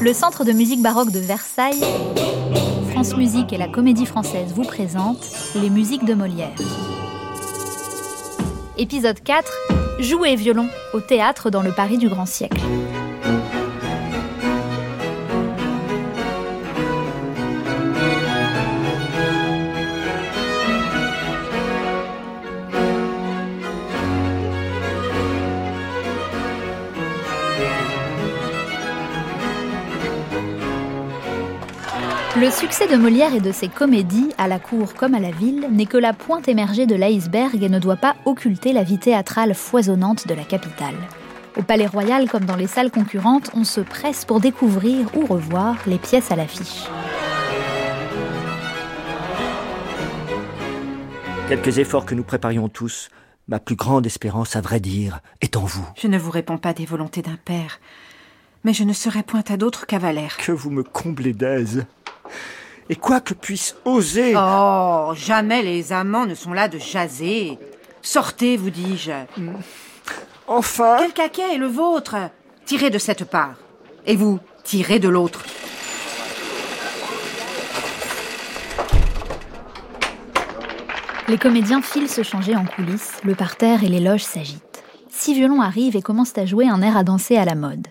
Le Centre de musique baroque de Versailles, France Musique et la Comédie Française vous présentent les musiques de Molière. Épisode 4 Jouer violon au théâtre dans le Paris du grand siècle. Le succès de Molière et de ses comédies, à la cour comme à la ville, n'est que la pointe émergée de l'iceberg et ne doit pas occulter la vie théâtrale foisonnante de la capitale. Au Palais Royal comme dans les salles concurrentes, on se presse pour découvrir ou revoir les pièces à l'affiche. Quelques efforts que nous préparions tous, ma plus grande espérance, à vrai dire, est en vous. Je ne vous réponds pas des volontés d'un père, mais je ne serai point à d'autre cavalaire. Que vous me comblez d'aise. Et quoi que puisse oser. Oh, jamais les amants ne sont là de jaser. Sortez, vous dis-je. Enfin. Quel caquet est le vôtre? Tirez de cette part. Et vous, tirez de l'autre. Les comédiens filent se changer en coulisses, le parterre et les loges s'agitent. Six violons arrivent et commencent à jouer un air à danser à la mode.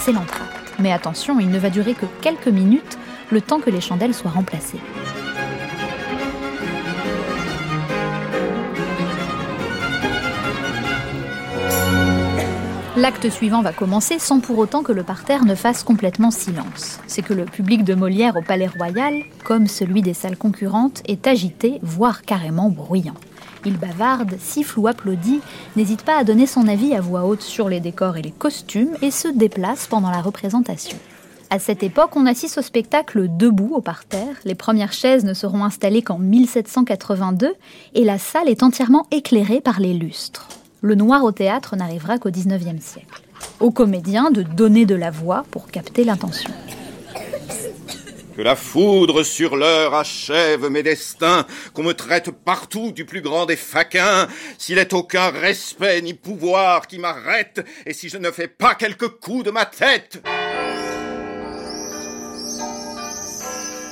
C'est l'entracte. Mais attention, il ne va durer que quelques minutes, le temps que les chandelles soient remplacées. L'acte suivant va commencer sans pour autant que le parterre ne fasse complètement silence. C'est que le public de Molière au Palais Royal, comme celui des salles concurrentes, est agité, voire carrément bruyant. Il bavarde, siffle ou applaudit, n'hésite pas à donner son avis à voix haute sur les décors et les costumes et se déplace pendant la représentation. À cette époque, on assiste au spectacle debout au parterre. Les premières chaises ne seront installées qu'en 1782 et la salle est entièrement éclairée par les lustres. Le noir au théâtre n'arrivera qu'au 19e siècle. Aux comédiens de donner de la voix pour capter l'intention. Que la foudre sur l'heure achève mes destins, qu'on me traite partout du plus grand des faquins, s'il est aucun respect ni pouvoir qui m'arrête, et si je ne fais pas quelques coups de ma tête.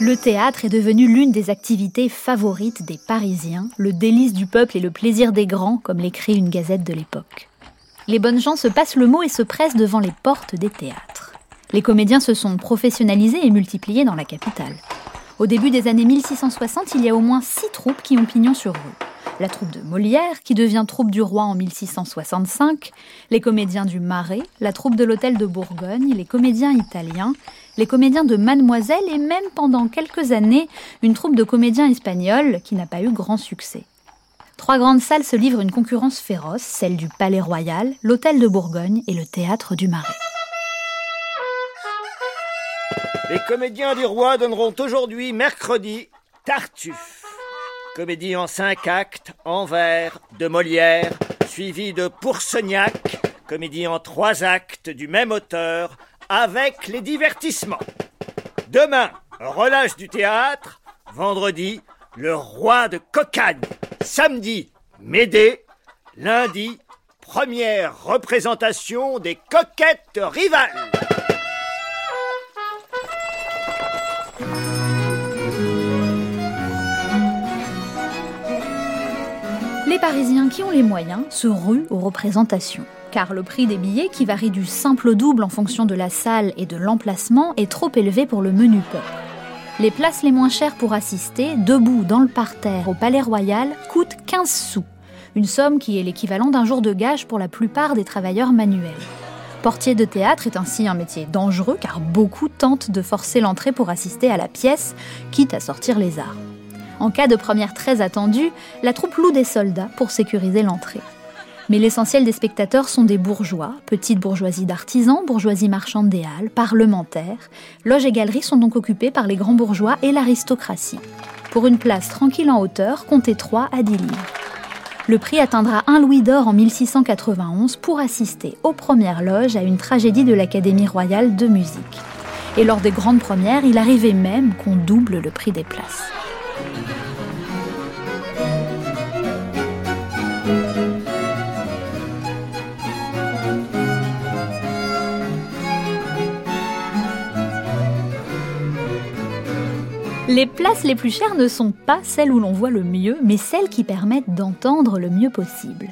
Le théâtre est devenu l'une des activités favorites des Parisiens, le délice du peuple et le plaisir des grands, comme l'écrit une gazette de l'époque. Les bonnes gens se passent le mot et se pressent devant les portes des théâtres. Les comédiens se sont professionnalisés et multipliés dans la capitale. Au début des années 1660, il y a au moins six troupes qui ont pignon sur rue. La troupe de Molière, qui devient troupe du roi en 1665, les comédiens du Marais, la troupe de l'hôtel de Bourgogne, les comédiens italiens, les comédiens de Mademoiselle et même pendant quelques années une troupe de comédiens espagnols qui n'a pas eu grand succès. Trois grandes salles se livrent une concurrence féroce, celle du Palais Royal, l'hôtel de Bourgogne et le théâtre du Marais. Les comédiens du roi donneront aujourd'hui, mercredi, Tartuffe. Comédie en cinq actes, en vers, de Molière, suivie de Pourceignac, comédie en trois actes du même auteur, avec les divertissements. Demain, relâche du théâtre. Vendredi, le roi de Cocagne. Samedi, Médée. Lundi, première représentation des coquettes rivales. Les Parisiens qui ont les moyens se ruent aux représentations, car le prix des billets, qui varie du simple au double en fonction de la salle et de l'emplacement, est trop élevé pour le menu peuple. Les places les moins chères pour assister, debout dans le parterre au Palais Royal, coûtent 15 sous, une somme qui est l'équivalent d'un jour de gage pour la plupart des travailleurs manuels. Portier de théâtre est ainsi un métier dangereux car beaucoup tentent de forcer l'entrée pour assister à la pièce, quitte à sortir les armes. En cas de première très attendue, la troupe loue des soldats pour sécuriser l'entrée. Mais l'essentiel des spectateurs sont des bourgeois, petite bourgeoisie d'artisans, bourgeoisie marchande des halles, parlementaires. Loges et galeries sont donc occupées par les grands bourgeois et l'aristocratie. Pour une place tranquille en hauteur, comptez 3 à 10 livres. Le prix atteindra un louis d'or en 1691 pour assister aux premières loges à une tragédie de l'Académie royale de musique. Et lors des grandes premières, il arrivait même qu'on double le prix des places. Les places les plus chères ne sont pas celles où l'on voit le mieux, mais celles qui permettent d'entendre le mieux possible.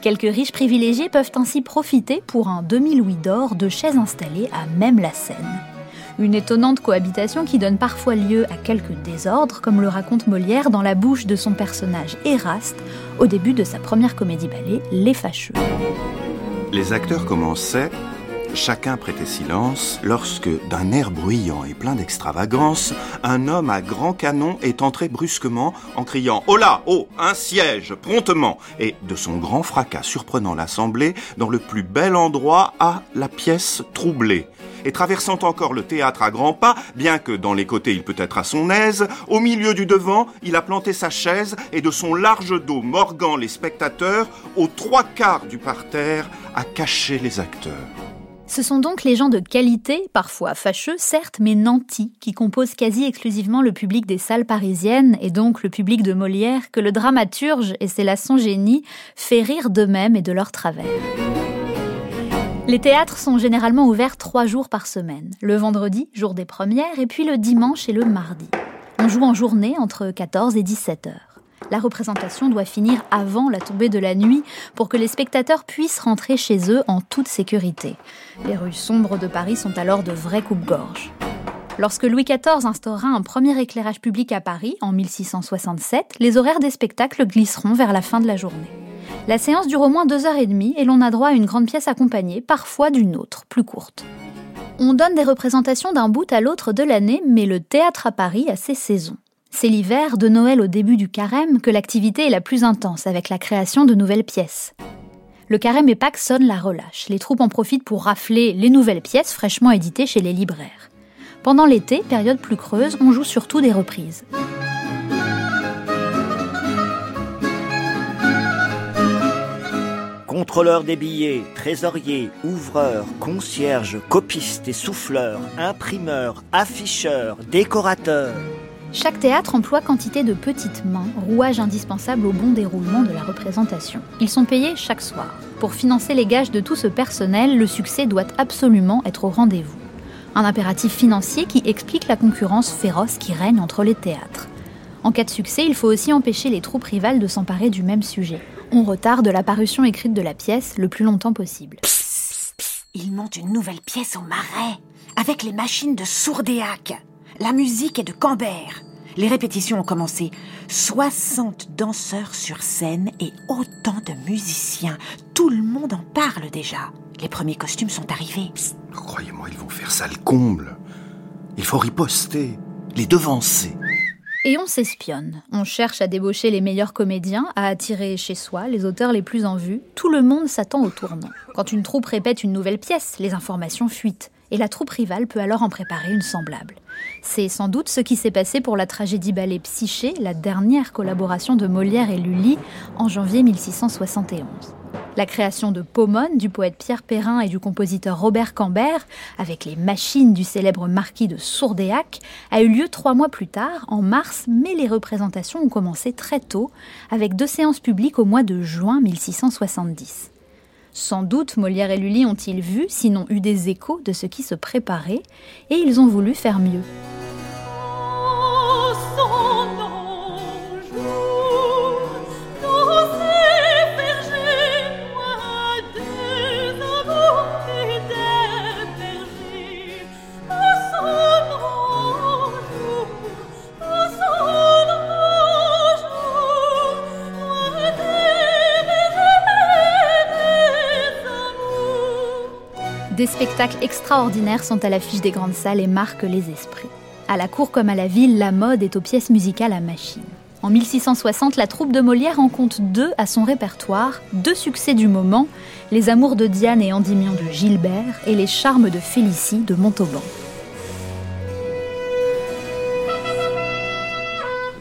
Quelques riches privilégiés peuvent ainsi profiter pour un demi-louis d'or de chaises installées à même la scène. Une étonnante cohabitation qui donne parfois lieu à quelques désordres, comme le raconte Molière dans la bouche de son personnage Éraste au début de sa première comédie-ballet, Les Fâcheux. Les acteurs commençaient Chacun prêtait silence lorsque, d'un air bruyant et plein d'extravagance, un homme à grand canon est entré brusquement en criant Oh là Oh! Un siège! Promptement. Et de son grand fracas surprenant l'assemblée dans le plus bel endroit à la pièce troublée. Et traversant encore le théâtre à grands pas, bien que dans les côtés il peut être à son aise, au milieu du devant, il a planté sa chaise et de son large dos morgant les spectateurs, aux trois quarts du parterre, a caché les acteurs. Ce sont donc les gens de qualité, parfois fâcheux, certes, mais nantis, qui composent quasi exclusivement le public des salles parisiennes, et donc le public de Molière, que le dramaturge, et c'est là son génie, fait rire d'eux-mêmes et de leurs travers. Les théâtres sont généralement ouverts trois jours par semaine, le vendredi, jour des premières, et puis le dimanche et le mardi. On joue en journée entre 14 et 17 heures la représentation doit finir avant la tombée de la nuit pour que les spectateurs puissent rentrer chez eux en toute sécurité. Les rues sombres de Paris sont alors de vrais coupe-gorge. Lorsque Louis XIV instaura un premier éclairage public à Paris en 1667, les horaires des spectacles glisseront vers la fin de la journée. La séance dure au moins deux heures et demie et l'on a droit à une grande pièce accompagnée, parfois d'une autre, plus courte. On donne des représentations d'un bout à l'autre de l'année, mais le théâtre à Paris a ses saisons. C'est l'hiver, de Noël au début du carême, que l'activité est la plus intense avec la création de nouvelles pièces. Le carême et Pâques sonnent la relâche. Les troupes en profitent pour rafler les nouvelles pièces fraîchement éditées chez les libraires. Pendant l'été, période plus creuse, on joue surtout des reprises. Contrôleurs des billets, trésoriers, ouvreurs, concierges, copistes et souffleurs, imprimeurs, afficheurs, décorateurs. Chaque théâtre emploie quantité de petites mains, rouages indispensables au bon déroulement de la représentation. Ils sont payés chaque soir. Pour financer les gages de tout ce personnel, le succès doit absolument être au rendez-vous. Un impératif financier qui explique la concurrence féroce qui règne entre les théâtres. En cas de succès, il faut aussi empêcher les troupes rivales de s'emparer du même sujet. On retarde la parution écrite de la pièce le plus longtemps possible. Il monte une nouvelle pièce au marais, avec les machines de Sourdéac. La musique est de Cambert. Les répétitions ont commencé. 60 danseurs sur scène et autant de musiciens. Tout le monde en parle déjà. Les premiers costumes sont arrivés. Croyez-moi, ils vont faire ça le comble. Il faut riposter, les devancer. Et on s'espionne. On cherche à débaucher les meilleurs comédiens, à attirer chez soi les auteurs les plus en vue. Tout le monde s'attend au tournant. Quand une troupe répète une nouvelle pièce, les informations fuitent. Et la troupe rivale peut alors en préparer une semblable. C'est sans doute ce qui s'est passé pour la tragédie ballet Psyché, la dernière collaboration de Molière et Lully en janvier 1671. La création de Pomone du poète Pierre Perrin et du compositeur Robert Cambert, avec les machines du célèbre marquis de Sourdéac, a eu lieu trois mois plus tard, en mars, mais les représentations ont commencé très tôt, avec deux séances publiques au mois de juin 1670. Sans doute Molière et Lully ont-ils vu, sinon eu des échos de ce qui se préparait, et ils ont voulu faire mieux. Des spectacles extraordinaires sont à l'affiche des grandes salles et marquent les esprits. À la cour comme à la ville, la mode est aux pièces musicales à machine. En 1660, la troupe de Molière en compte deux à son répertoire, deux succès du moment, Les Amours de Diane et Endymion de Gilbert et Les Charmes de Félicie de Montauban.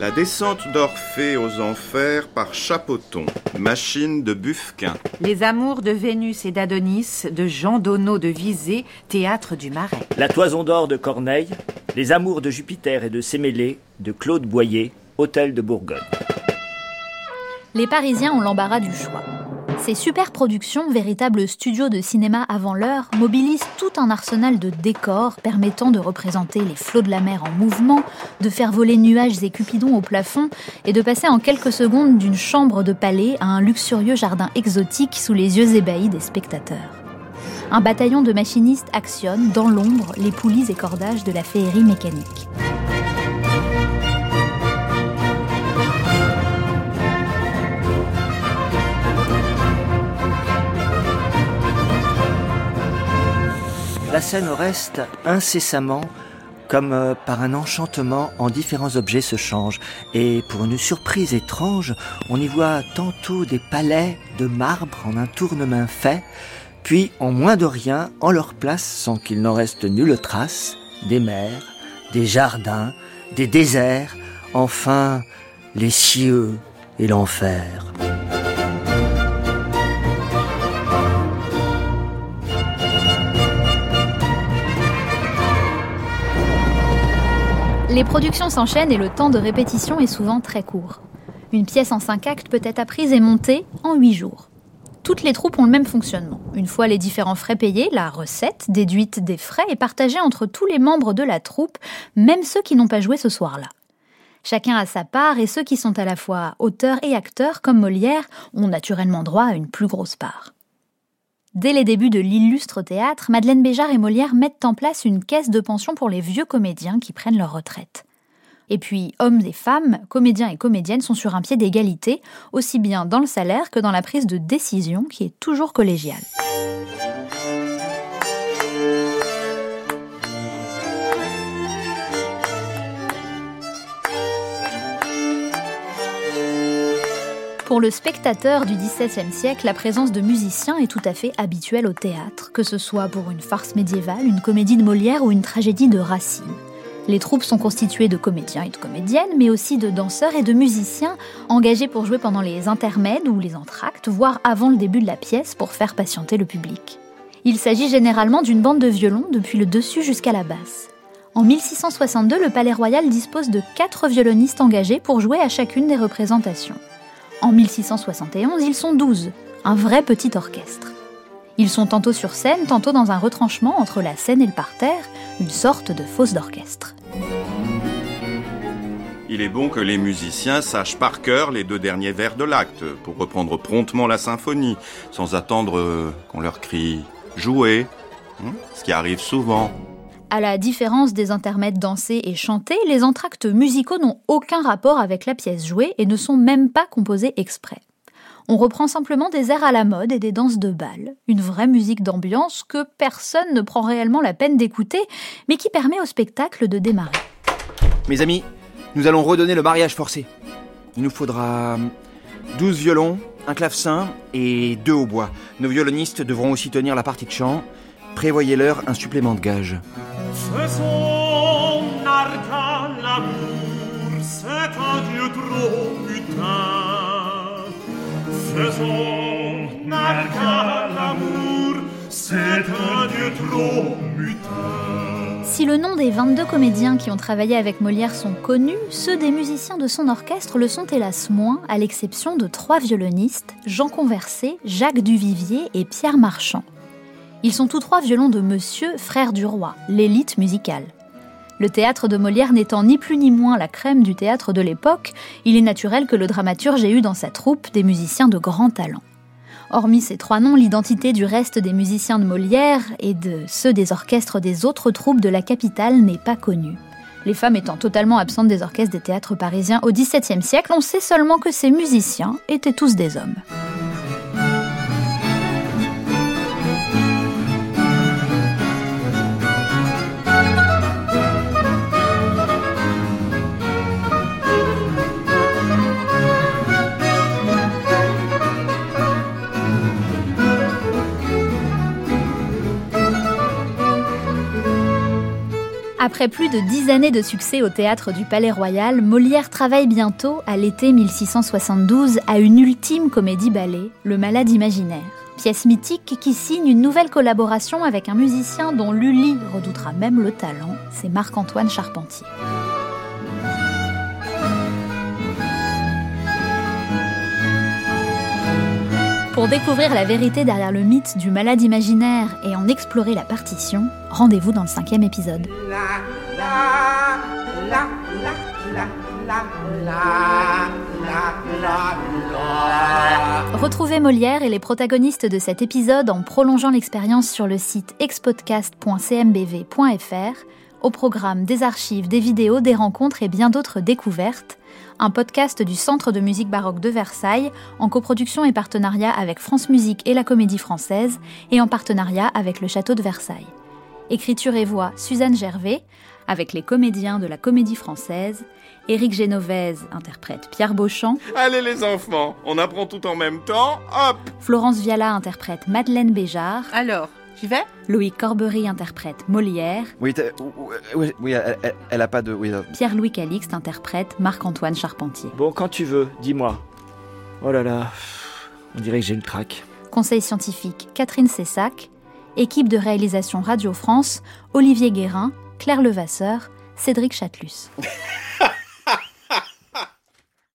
La descente d'Orphée aux enfers par Chapoton, machine de Buffquin. Les amours de Vénus et d'Adonis de Jean Donneau de Visé, théâtre du Marais. La toison d'or de Corneille, Les amours de Jupiter et de Sémélé de Claude Boyer, hôtel de Bourgogne. Les Parisiens ont l'embarras du choix. Ces super productions, véritables studios de cinéma avant l'heure, mobilisent tout un arsenal de décors permettant de représenter les flots de la mer en mouvement, de faire voler nuages et cupidons au plafond et de passer en quelques secondes d'une chambre de palais à un luxurieux jardin exotique sous les yeux ébahis des spectateurs. Un bataillon de machinistes actionne, dans l'ombre, les poulies et cordages de la féerie mécanique. La scène reste incessamment comme euh, par un enchantement en différents objets se changent. Et pour une surprise étrange, on y voit tantôt des palais de marbre en un tournement fait, puis en moins de rien, en leur place, sans qu'il n'en reste nulle trace, des mers, des jardins, des déserts, enfin les cieux et l'enfer. Les productions s'enchaînent et le temps de répétition est souvent très court. Une pièce en cinq actes peut être apprise et montée en huit jours. Toutes les troupes ont le même fonctionnement. Une fois les différents frais payés, la recette, déduite des frais, est partagée entre tous les membres de la troupe, même ceux qui n'ont pas joué ce soir-là. Chacun a sa part et ceux qui sont à la fois auteurs et acteurs, comme Molière, ont naturellement droit à une plus grosse part. Dès les débuts de l'illustre théâtre, Madeleine Béjart et Molière mettent en place une caisse de pension pour les vieux comédiens qui prennent leur retraite. Et puis, hommes et femmes, comédiens et comédiennes sont sur un pied d'égalité, aussi bien dans le salaire que dans la prise de décision qui est toujours collégiale. Pour le spectateur du XVIIe siècle, la présence de musiciens est tout à fait habituelle au théâtre, que ce soit pour une farce médiévale, une comédie de Molière ou une tragédie de Racine. Les troupes sont constituées de comédiens et de comédiennes, mais aussi de danseurs et de musiciens engagés pour jouer pendant les intermèdes ou les entr'actes, voire avant le début de la pièce pour faire patienter le public. Il s'agit généralement d'une bande de violons depuis le dessus jusqu'à la basse. En 1662, le Palais Royal dispose de quatre violonistes engagés pour jouer à chacune des représentations. En 1671, ils sont 12, un vrai petit orchestre. Ils sont tantôt sur scène, tantôt dans un retranchement entre la scène et le parterre, une sorte de fosse d'orchestre. Il est bon que les musiciens sachent par cœur les deux derniers vers de l'acte pour reprendre promptement la symphonie, sans attendre euh, qu'on leur crie jouer, hein, ce qui arrive souvent. À la différence des intermèdes dansés et chantés, les entractes musicaux n'ont aucun rapport avec la pièce jouée et ne sont même pas composés exprès. On reprend simplement des airs à la mode et des danses de bal, une vraie musique d'ambiance que personne ne prend réellement la peine d'écouter, mais qui permet au spectacle de démarrer. Mes amis, nous allons redonner le mariage forcé. Il nous faudra 12 violons, un clavecin et deux hautbois. Nos violonistes devront aussi tenir la partie de chant. Prévoyez-leur un supplément de gage. C'est un dieu trop putain. C'est un dieu trop. Si le nom des 22 comédiens qui ont travaillé avec Molière sont connus, ceux des musiciens de son orchestre le sont hélas moins, à l'exception de trois violonistes, Jean Conversé, Jacques Duvivier et Pierre Marchand. Ils sont tous trois violons de Monsieur, frère du roi, l'élite musicale. Le théâtre de Molière n'étant ni plus ni moins la crème du théâtre de l'époque, il est naturel que le dramaturge ait eu dans sa troupe des musiciens de grand talent. Hormis ces trois noms, l'identité du reste des musiciens de Molière et de ceux des orchestres des autres troupes de la capitale n'est pas connue. Les femmes étant totalement absentes des orchestres des théâtres parisiens au XVIIe siècle, on sait seulement que ces musiciens étaient tous des hommes. Après plus de dix années de succès au théâtre du Palais Royal, Molière travaille bientôt, à l'été 1672, à une ultime comédie-ballet, Le Malade imaginaire. Pièce mythique qui signe une nouvelle collaboration avec un musicien dont Lully redoutera même le talent, c'est Marc-Antoine Charpentier. Pour découvrir la vérité derrière le mythe du malade imaginaire et en explorer la partition, rendez-vous dans le cinquième épisode. Retrouvez Molière et les protagonistes de cet épisode en prolongeant l'expérience sur le site expodcast.cmbv.fr, au programme des archives, des vidéos, des rencontres et bien d'autres découvertes, un podcast du Centre de musique baroque de Versailles en coproduction et partenariat avec France Musique et la Comédie Française et en partenariat avec le Château de Versailles. Écriture et voix Suzanne Gervais, avec les comédiens de la Comédie Française, Éric Génovèse interprète Pierre Beauchamp, Allez les enfants, on apprend tout en même temps, hop! Florence Viala interprète Madeleine Béjart, Alors, j'y vais Louis Corbery interprète Molière, Oui, t'as- oui, oui, elle, elle- elle a pas de. Oui, euh, Pierre-Louis Calixte interprète Marc-Antoine Charpentier. Bon, quand tu veux, dis-moi. Oh là là, on dirait que j'ai le trac. Conseil scientifique Catherine Cessac, équipe de réalisation Radio France, Olivier Guérin, Claire Levasseur, Cédric Chatelus.